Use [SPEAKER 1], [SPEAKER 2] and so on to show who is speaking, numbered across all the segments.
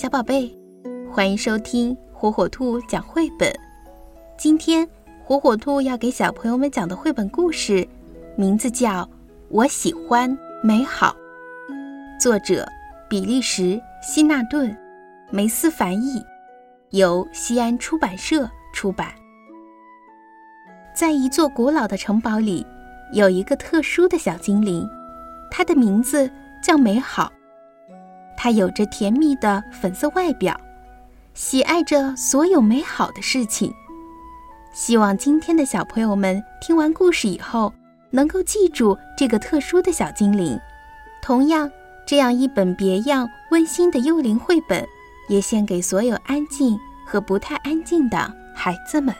[SPEAKER 1] 小宝贝，欢迎收听火火兔讲绘本。今天火火兔要给小朋友们讲的绘本故事，名字叫《我喜欢美好》，作者比利时希纳顿，梅斯凡译，由西安出版社出版。在一座古老的城堡里，有一个特殊的小精灵，它的名字叫美好。它有着甜蜜的粉色外表，喜爱着所有美好的事情。希望今天的小朋友们听完故事以后，能够记住这个特殊的小精灵。同样，这样一本别样温馨的幽灵绘本，也献给所有安静和不太安静的孩子们。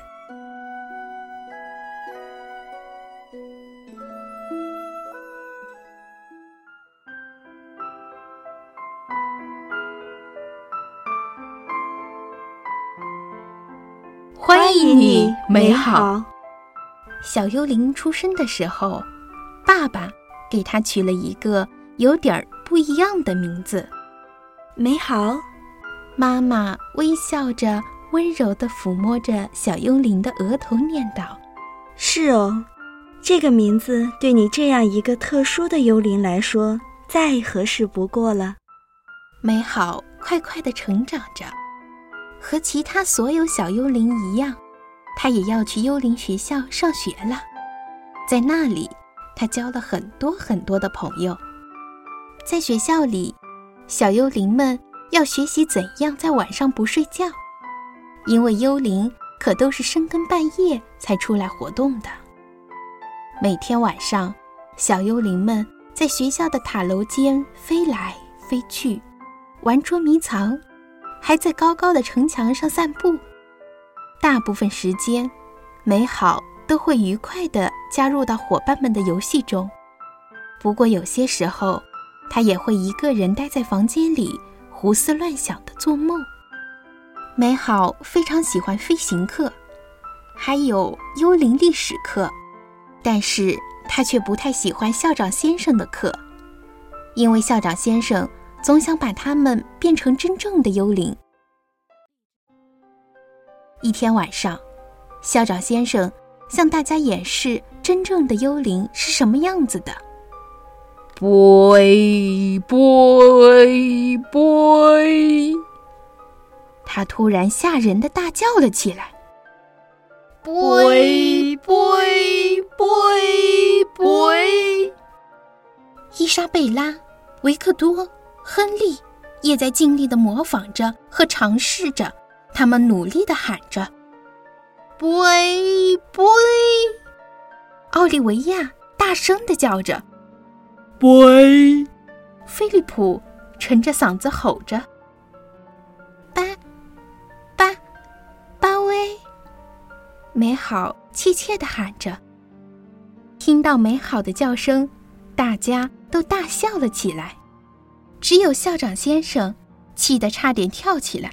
[SPEAKER 1] 欢迎你，美好。小幽灵出生的时候，爸爸给他取了一个有点儿不一样的名字——
[SPEAKER 2] 美好。
[SPEAKER 1] 妈妈微笑着，温柔地抚摸着小幽灵的额头，念道：“
[SPEAKER 2] 是哦，这个名字对你这样一个特殊的幽灵来说，再合适不过了。”
[SPEAKER 1] 美好快快地成长着。和其他所有小幽灵一样，他也要去幽灵学校上学了。在那里，他交了很多很多的朋友。在学校里，小幽灵们要学习怎样在晚上不睡觉，因为幽灵可都是深更半夜才出来活动的。每天晚上，小幽灵们在学校的塔楼间飞来飞去，玩捉迷藏。还在高高的城墙上散步，大部分时间，美好都会愉快地加入到伙伴们的游戏中。不过有些时候，他也会一个人待在房间里胡思乱想地做梦。美好非常喜欢飞行课，还有幽灵历史课，但是他却不太喜欢校长先生的课，因为校长先生。总想把他们变成真正的幽灵。一天晚上，校长先生向大家演示真正的幽灵是什么样子的。
[SPEAKER 3] boy boy boy，
[SPEAKER 1] 他突然吓人的大叫了起来。
[SPEAKER 3] boy boy boy boy，
[SPEAKER 1] 伊莎贝拉，维克多。亨利也在尽力的模仿着和尝试着，他们努力的喊着：“boy boy。”奥利维亚大声的叫着
[SPEAKER 3] ：“boy。”
[SPEAKER 1] 菲利普沉着嗓子吼着：“巴巴巴威。”美好怯怯的喊着。听到美好的叫声，大家都大笑了起来。只有校长先生气得差点跳起来。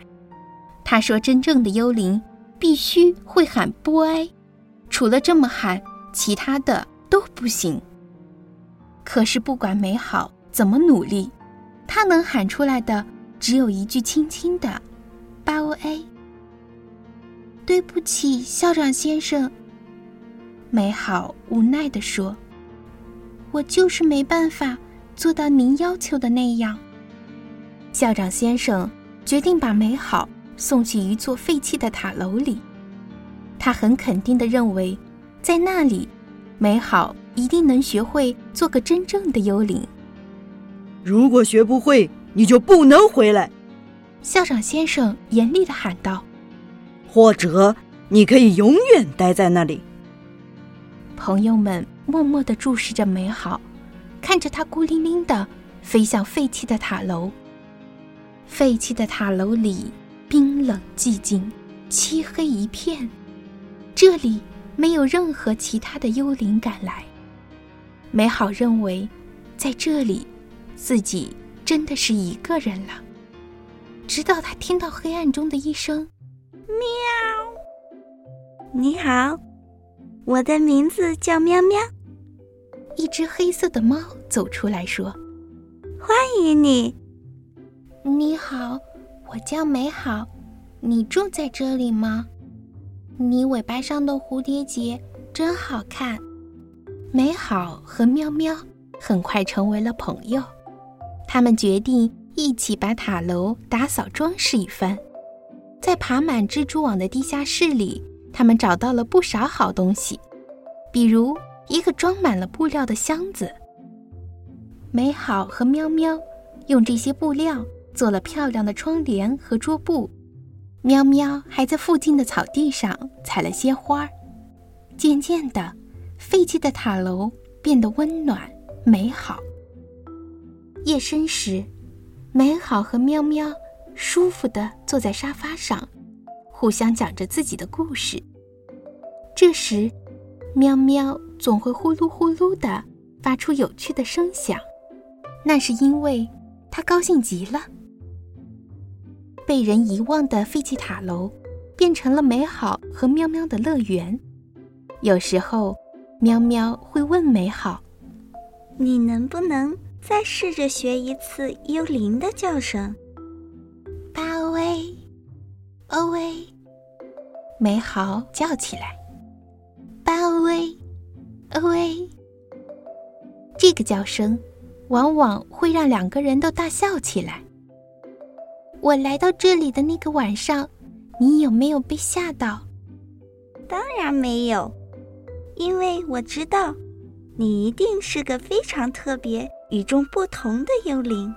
[SPEAKER 1] 他说：“真正的幽灵必须会喊‘波埃’，除了这么喊，其他的都不行。”可是不管美好怎么努力，他能喊出来的只有一句轻轻的“巴欧 A”。对不起，校长先生。美好无奈地说：“我就是没办法。”做到您要求的那样，校长先生决定把美好送去一座废弃的塔楼里。他很肯定地认为，在那里，美好一定能学会做个真正的幽灵。
[SPEAKER 3] 如果学不会，你就不能回来。”
[SPEAKER 1] 校长先生严厉地喊道。
[SPEAKER 3] “或者，你可以永远待在那里。”
[SPEAKER 1] 朋友们默默地注视着美好。看着它孤零零的飞向废弃的塔楼。废弃的塔楼里冰冷寂静，漆黑一片。这里没有任何其他的幽灵赶来。美好认为，在这里，自己真的是一个人了。直到他听到黑暗中的一声“喵”，
[SPEAKER 2] 你好，我的名字叫喵喵。
[SPEAKER 1] 一只黑色的猫走出来说：“
[SPEAKER 2] 欢迎你。”“
[SPEAKER 1] 你好，我叫美好，你住在这里吗？你尾巴上的蝴蝶结真好看。”美好和喵喵很快成为了朋友，他们决定一起把塔楼打扫装饰一番。在爬满蜘蛛网的地下室里，他们找到了不少好东西，比如一个装满了布料的箱子。美好和喵喵用这些布料做了漂亮的窗帘和桌布，喵喵还在附近的草地上采了些花儿。渐渐的，废弃的塔楼变得温暖美好。夜深时，美好和喵喵。舒服地坐在沙发上，互相讲着自己的故事。这时，喵喵总会呼噜呼噜地发出有趣的声响，那是因为它高兴极了。被人遗忘的废弃塔楼变成了美好和喵喵的乐园。有时候，喵喵会问美好：“
[SPEAKER 2] 你能不能再试着学一次幽灵的叫声？”
[SPEAKER 1] 巴威哦喂！美好叫起来，巴威，哦喂！这个叫声往往会让两个人都大笑起来。我来到这里的那个晚上，你有没有被吓到？
[SPEAKER 2] 当然没有，因为我知道，你一定是个非常特别、与众不同的幽灵。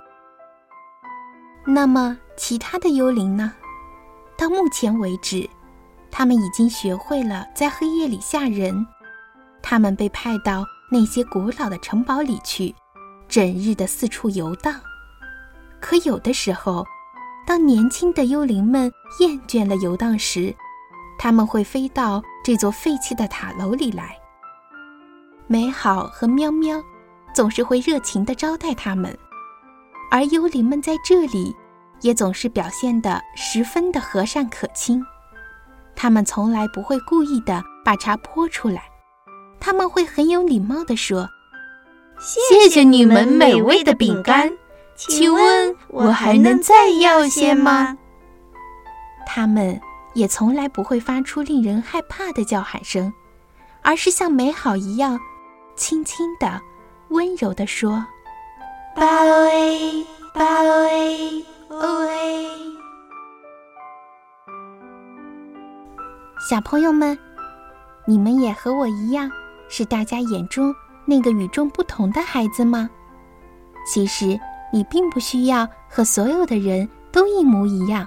[SPEAKER 1] 那么，其他的幽灵呢？到目前为止，他们已经学会了在黑夜里吓人。他们被派到那些古老的城堡里去，整日的四处游荡。可有的时候，当年轻的幽灵们厌倦了游荡时，他们会飞到这座废弃的塔楼里来。美好和喵喵总是会热情地招待他们，而幽灵们在这里。也总是表现得十分的和善可亲，他们从来不会故意的把茶泼出来，他们会很有礼貌地说：“
[SPEAKER 2] 谢谢你们美味的饼干，请问我还能再要些吗？”
[SPEAKER 1] 他们也从来不会发出令人害怕的叫喊声，而是像美好一样，轻轻的、温柔地说：“
[SPEAKER 2] 巴威，巴威。”喂，
[SPEAKER 1] 小朋友们，你们也和我一样，是大家眼中那个与众不同的孩子吗？其实，你并不需要和所有的人都一模一样，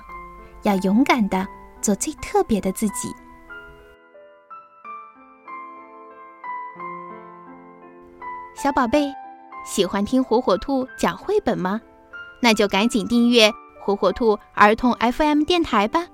[SPEAKER 1] 要勇敢的做最特别的自己。小宝贝，喜欢听火火兔讲绘本吗？那就赶紧订阅火火兔儿童 FM 电台吧。